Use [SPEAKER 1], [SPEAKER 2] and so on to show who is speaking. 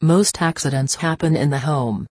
[SPEAKER 1] Most accidents happen in the home.